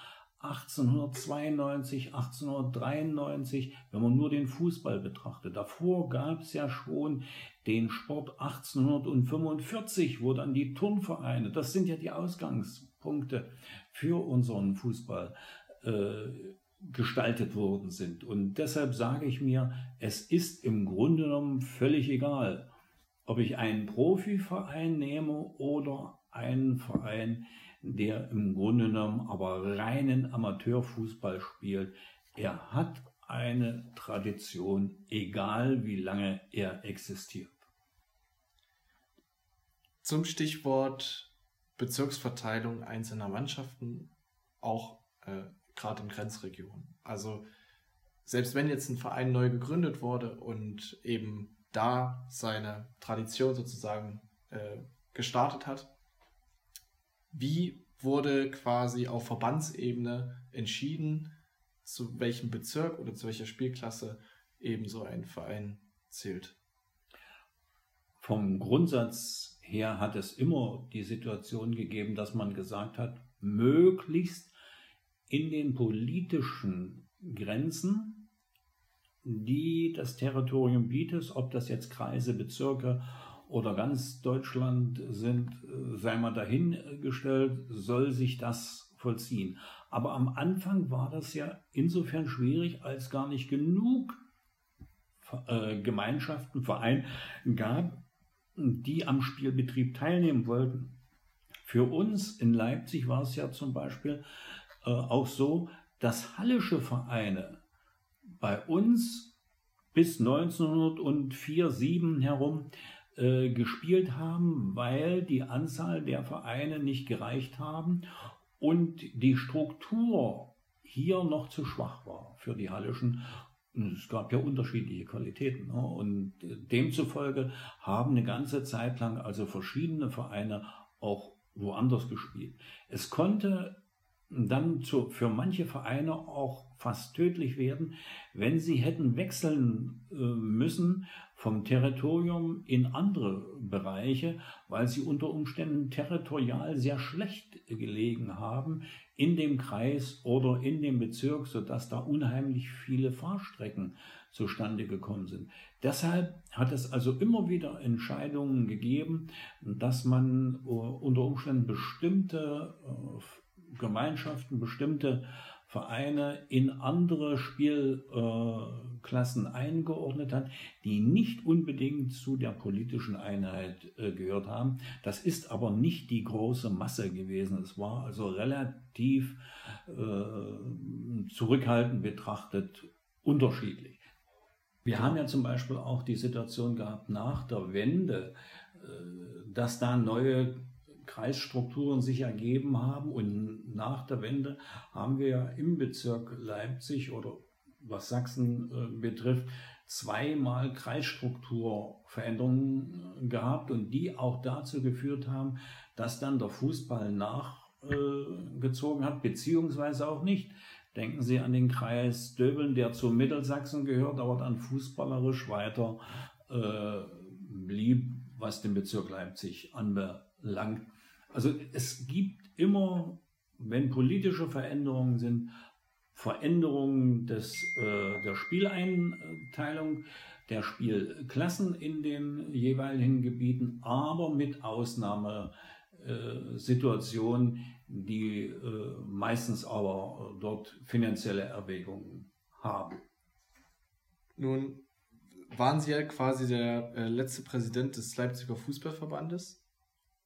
1892, 1893, wenn man nur den Fußball betrachtet. Davor gab es ja schon den Sport 1845, wo dann die Turnvereine, das sind ja die Ausgangspunkte für unseren Fußball, äh, gestaltet worden sind. Und deshalb sage ich mir, es ist im Grunde genommen völlig egal, ob ich einen Profiverein nehme oder einen Verein, der im Grunde genommen aber reinen Amateurfußball spielt. Er hat eine Tradition, egal wie lange er existiert. Zum Stichwort Bezirksverteilung einzelner Mannschaften, auch äh, gerade in Grenzregionen. Also selbst wenn jetzt ein Verein neu gegründet wurde und eben da seine Tradition sozusagen äh, gestartet hat, wie wurde quasi auf Verbandsebene entschieden, zu welchem Bezirk oder zu welcher Spielklasse eben so ein Verein zählt? Vom Grundsatz her hat es immer die Situation gegeben, dass man gesagt hat, möglichst in den politischen Grenzen, die das Territorium bietet, ob das jetzt Kreise, Bezirke oder ganz Deutschland sind, äh, sei mal dahingestellt, soll sich das vollziehen. Aber am Anfang war das ja insofern schwierig, als gar nicht genug äh, Gemeinschaften, Vereine gab, die am Spielbetrieb teilnehmen wollten. Für uns in Leipzig war es ja zum Beispiel äh, auch so, dass hallische Vereine bei uns bis 1904, 7 herum äh, gespielt haben, weil die Anzahl der Vereine nicht gereicht haben und die Struktur hier noch zu schwach war für die Hallischen. Es gab ja unterschiedliche Qualitäten. Ne? Und demzufolge haben eine ganze Zeit lang also verschiedene Vereine auch woanders gespielt. Es konnte dann zu, für manche Vereine auch fast tödlich werden, wenn sie hätten wechseln äh, müssen vom Territorium in andere Bereiche, weil sie unter Umständen territorial sehr schlecht gelegen haben in dem Kreis oder in dem Bezirk, sodass da unheimlich viele Fahrstrecken zustande gekommen sind. Deshalb hat es also immer wieder Entscheidungen gegeben, dass man äh, unter Umständen bestimmte äh, Gemeinschaften, bestimmte Vereine in andere Spielklassen eingeordnet hat, die nicht unbedingt zu der politischen Einheit äh, gehört haben. Das ist aber nicht die große Masse gewesen. Es war also relativ äh, zurückhaltend betrachtet unterschiedlich. Wir haben ja zum Beispiel auch die Situation gehabt nach der Wende, äh, dass da neue Kreisstrukturen sich ergeben haben. Und nach der Wende haben wir im Bezirk Leipzig oder was Sachsen äh, betrifft, zweimal Kreisstrukturveränderungen gehabt und die auch dazu geführt haben, dass dann der Fußball nachgezogen hat, beziehungsweise auch nicht. Denken Sie an den Kreis Döbeln, der zu Mittelsachsen gehört, aber dann fußballerisch weiter äh, blieb, was den Bezirk Leipzig anbelangt. Also es gibt immer, wenn politische Veränderungen sind, Veränderungen des, äh, der Spieleinteilung, der Spielklassen in den jeweiligen Gebieten, aber mit Ausnahmesituationen, die äh, meistens aber dort finanzielle Erwägungen haben. Nun waren Sie ja quasi der äh, letzte Präsident des Leipziger Fußballverbandes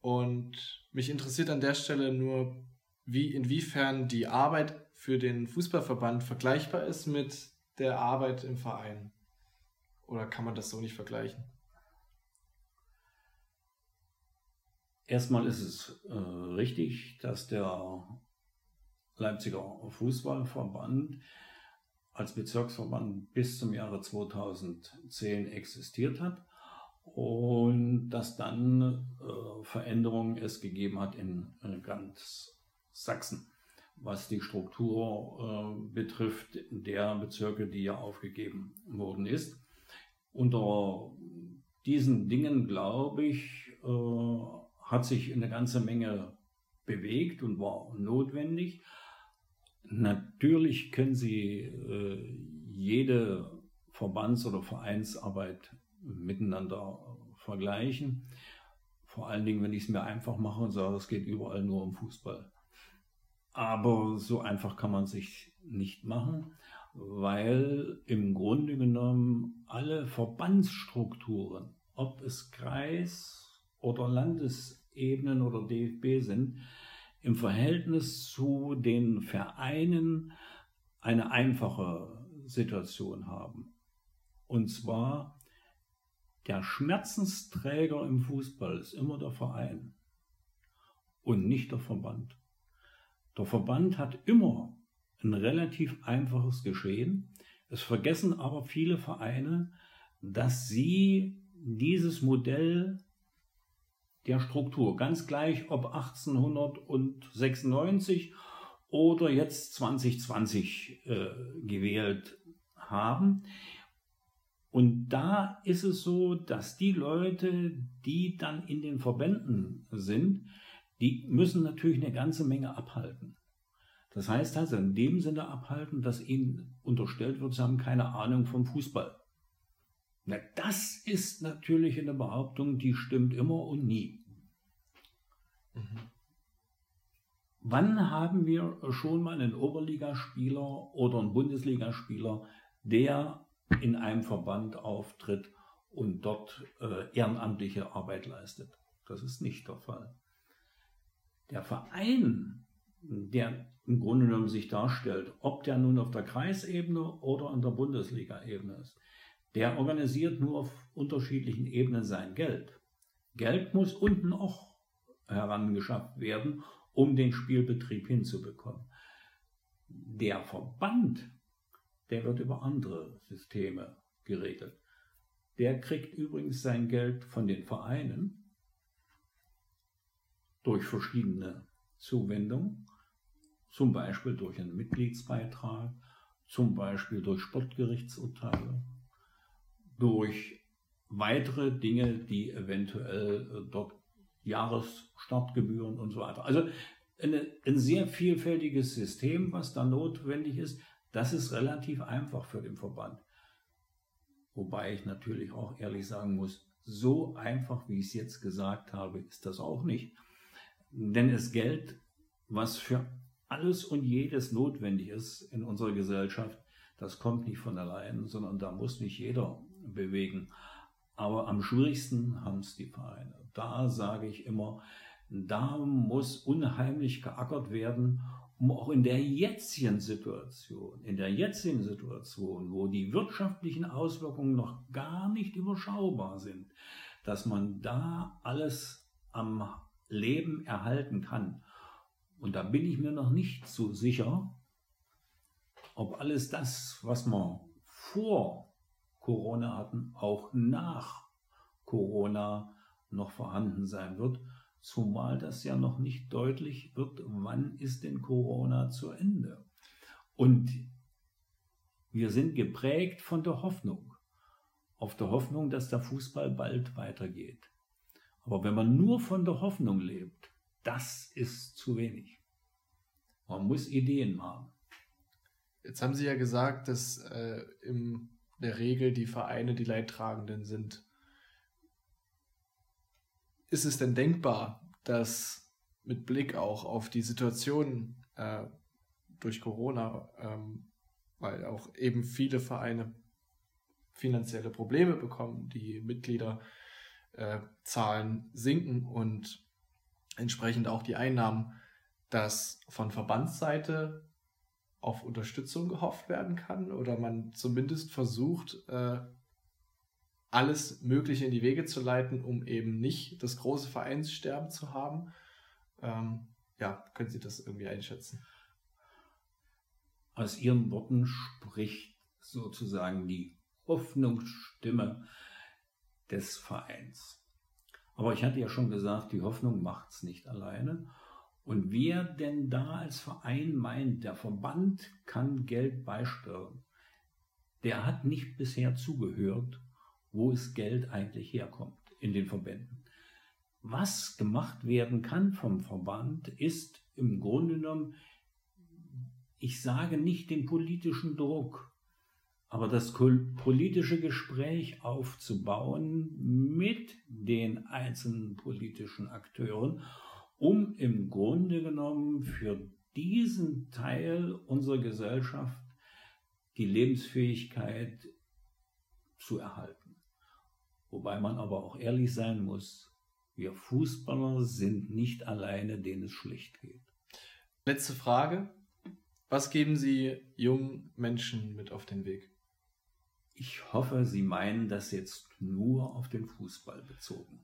und mich interessiert an der Stelle nur, wie inwiefern die Arbeit für den Fußballverband vergleichbar ist mit der Arbeit im Verein. Oder kann man das so nicht vergleichen? Erstmal ist es äh, richtig, dass der Leipziger Fußballverband als Bezirksverband bis zum Jahre 2010 existiert hat und dass dann äh, Veränderungen es gegeben hat in, in ganz Sachsen, was die Struktur äh, betrifft der Bezirke, die ja aufgegeben worden ist. Unter diesen Dingen, glaube ich, äh, hat sich eine ganze Menge bewegt und war notwendig. Natürlich können Sie äh, jede Verbands- oder Vereinsarbeit miteinander vergleichen. Vor allen Dingen, wenn ich es mir einfach mache und sage, es geht überall nur um Fußball. Aber so einfach kann man sich nicht machen, weil im Grunde genommen alle Verbandsstrukturen, ob es Kreis oder Landesebenen oder DFB sind, im Verhältnis zu den Vereinen eine einfache Situation haben. Und zwar der Schmerzensträger im Fußball ist immer der Verein und nicht der Verband. Der Verband hat immer ein relativ einfaches Geschehen. Es vergessen aber viele Vereine, dass sie dieses Modell der Struktur, ganz gleich ob 1896 oder jetzt 2020 äh, gewählt haben, und da ist es so, dass die Leute, die dann in den Verbänden sind, die müssen natürlich eine ganze Menge abhalten. Das heißt also in dem Sinne abhalten, dass ihnen unterstellt wird, sie haben keine Ahnung vom Fußball. Na, das ist natürlich eine Behauptung, die stimmt immer und nie. Mhm. Wann haben wir schon mal einen Oberligaspieler oder einen Bundesligaspieler, der in einem Verband auftritt und dort äh, ehrenamtliche Arbeit leistet. Das ist nicht der Fall. Der Verein, der im Grunde genommen sich darstellt, ob der nun auf der Kreisebene oder an der Bundesliga-Ebene ist, der organisiert nur auf unterschiedlichen Ebenen sein Geld. Geld muss unten auch herangeschafft werden, um den Spielbetrieb hinzubekommen. Der Verband der wird über andere Systeme geregelt. Der kriegt übrigens sein Geld von den Vereinen durch verschiedene Zuwendungen zum Beispiel durch einen Mitgliedsbeitrag, zum Beispiel durch Sportgerichtsurteile, durch weitere Dinge, die eventuell äh, dort Jahresstartgebühren und so weiter. Also eine, ein sehr vielfältiges System, was da notwendig ist. Das ist relativ einfach für den Verband. Wobei ich natürlich auch ehrlich sagen muss, so einfach, wie ich es jetzt gesagt habe, ist das auch nicht. Denn es Geld, was für alles und jedes notwendig ist in unserer Gesellschaft, das kommt nicht von allein, sondern da muss nicht jeder bewegen. Aber am schwierigsten haben es die Vereine. Da sage ich immer, da muss unheimlich geackert werden, auch in der jetzigen Situation, in der jetzigen Situation, wo die wirtschaftlichen Auswirkungen noch gar nicht überschaubar sind, dass man da alles am Leben erhalten kann. Und da bin ich mir noch nicht so sicher, ob alles das, was wir vor Corona hatten, auch nach Corona noch vorhanden sein wird. Zumal das ja noch nicht deutlich wird, wann ist denn Corona zu Ende. Und wir sind geprägt von der Hoffnung, auf der Hoffnung, dass der Fußball bald weitergeht. Aber wenn man nur von der Hoffnung lebt, das ist zu wenig. Man muss Ideen haben. Jetzt haben Sie ja gesagt, dass äh, in der Regel die Vereine die Leidtragenden sind. Ist es denn denkbar, dass mit Blick auch auf die Situation äh, durch Corona, ähm, weil auch eben viele Vereine finanzielle Probleme bekommen, die Mitgliederzahlen äh, sinken und entsprechend auch die Einnahmen, dass von Verbandsseite auf Unterstützung gehofft werden kann oder man zumindest versucht, äh, alles Mögliche in die Wege zu leiten, um eben nicht das große Vereinssterben zu haben. Ähm, ja, können Sie das irgendwie einschätzen? Aus Ihren Worten spricht sozusagen die Hoffnungsstimme des Vereins. Aber ich hatte ja schon gesagt, die Hoffnung macht es nicht alleine. Und wer denn da als Verein meint, der Verband kann Geld beisteuern, der hat nicht bisher zugehört, wo es Geld eigentlich herkommt in den Verbänden. Was gemacht werden kann vom Verband, ist im Grunde genommen, ich sage nicht den politischen Druck, aber das politische Gespräch aufzubauen mit den einzelnen politischen Akteuren um im Grunde genommen für diesen Teil unserer Gesellschaft die Lebensfähigkeit zu erhalten. Wobei man aber auch ehrlich sein muss, wir Fußballer sind nicht alleine, denen es schlecht geht. Letzte Frage. Was geben Sie jungen Menschen mit auf den Weg? Ich hoffe, Sie meinen das jetzt nur auf den Fußball bezogen.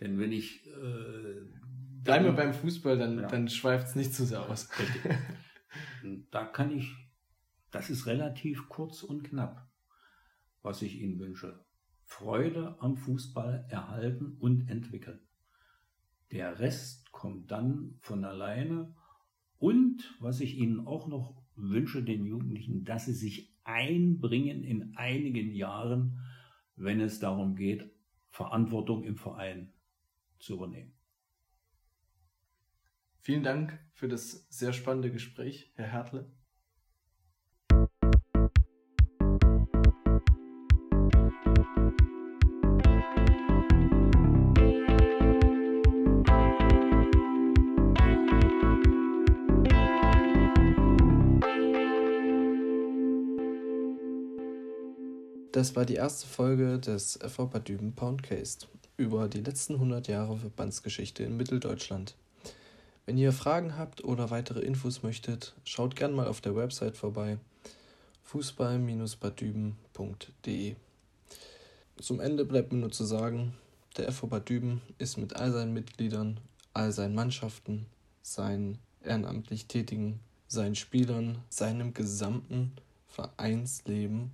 Denn wenn ich äh, Bleiben wir beim Fußball, dann, ja. dann schweift es nicht zu sehr aus. da kann ich, das ist relativ kurz und knapp, was ich Ihnen wünsche. Freude am Fußball erhalten und entwickeln. Der Rest kommt dann von alleine. Und was ich Ihnen auch noch wünsche, den Jugendlichen, dass sie sich einbringen in einigen Jahren, wenn es darum geht, Verantwortung im Verein zu übernehmen. Vielen Dank für das sehr spannende Gespräch, Herr Hertle. Das war die erste Folge des FV Düben Poundcast über die letzten 100 Jahre Verbandsgeschichte in Mitteldeutschland. Wenn ihr Fragen habt oder weitere Infos möchtet, schaut gern mal auf der Website vorbei fußball-badüben.de. Zum Ende bleibt mir nur zu sagen, der FV Bad Düben ist mit all seinen Mitgliedern, all seinen Mannschaften, seinen ehrenamtlich Tätigen, seinen Spielern, seinem gesamten Vereinsleben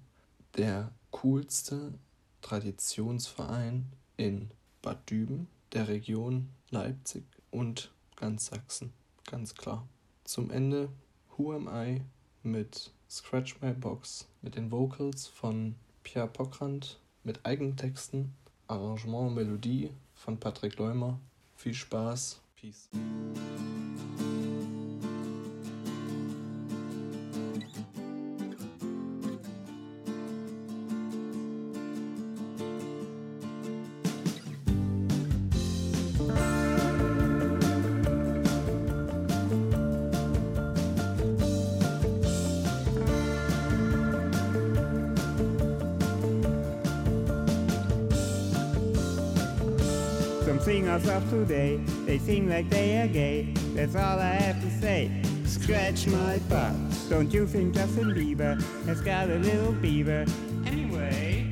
der coolste Traditionsverein in Bad Düben, der Region Leipzig und ganz Sachsen, ganz klar. Zum Ende Who Am I mit Scratch My Box mit den Vocals von Pierre Pockrand mit Eigentexten, Arrangement und Melodie von Patrick Leumer. Viel Spaß. Peace. Today, they sing like they are gay. That's all I have to say. Scratch my butt. Don't you think Justin Bieber has got a little beaver? Anyway,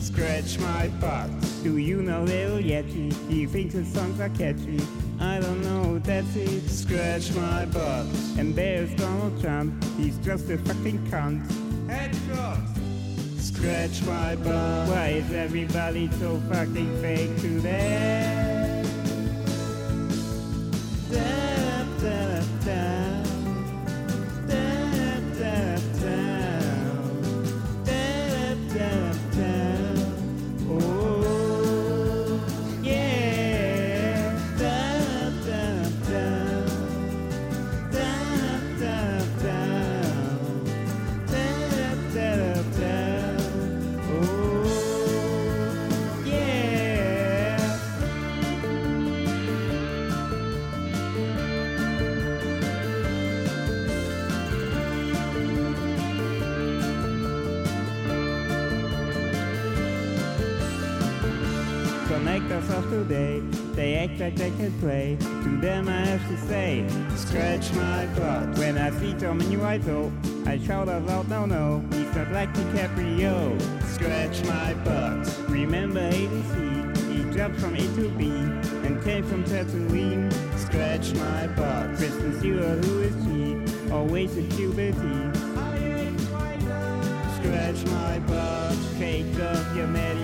scratch my butt. Do you know Lil Yeti? He thinks his songs are catchy. I don't know, that's it. Scratch my butt. And there's Donald Trump. He's just a fucking cunt. Headshots scratch my butt. Why is everybody so fucking fake today? Today. They act like they can play. To them I have to say, scratch my butt. When I see Tommy Wiseau, I shout out loud, no, no, he's not like DiCaprio. Scratch my butt. Remember ABC, he jumped from A to B and came from Tatooine. Scratch my butt. Kristen Stewart, who is she? Always in puberty. Scratch my butt. Cake up your Maddie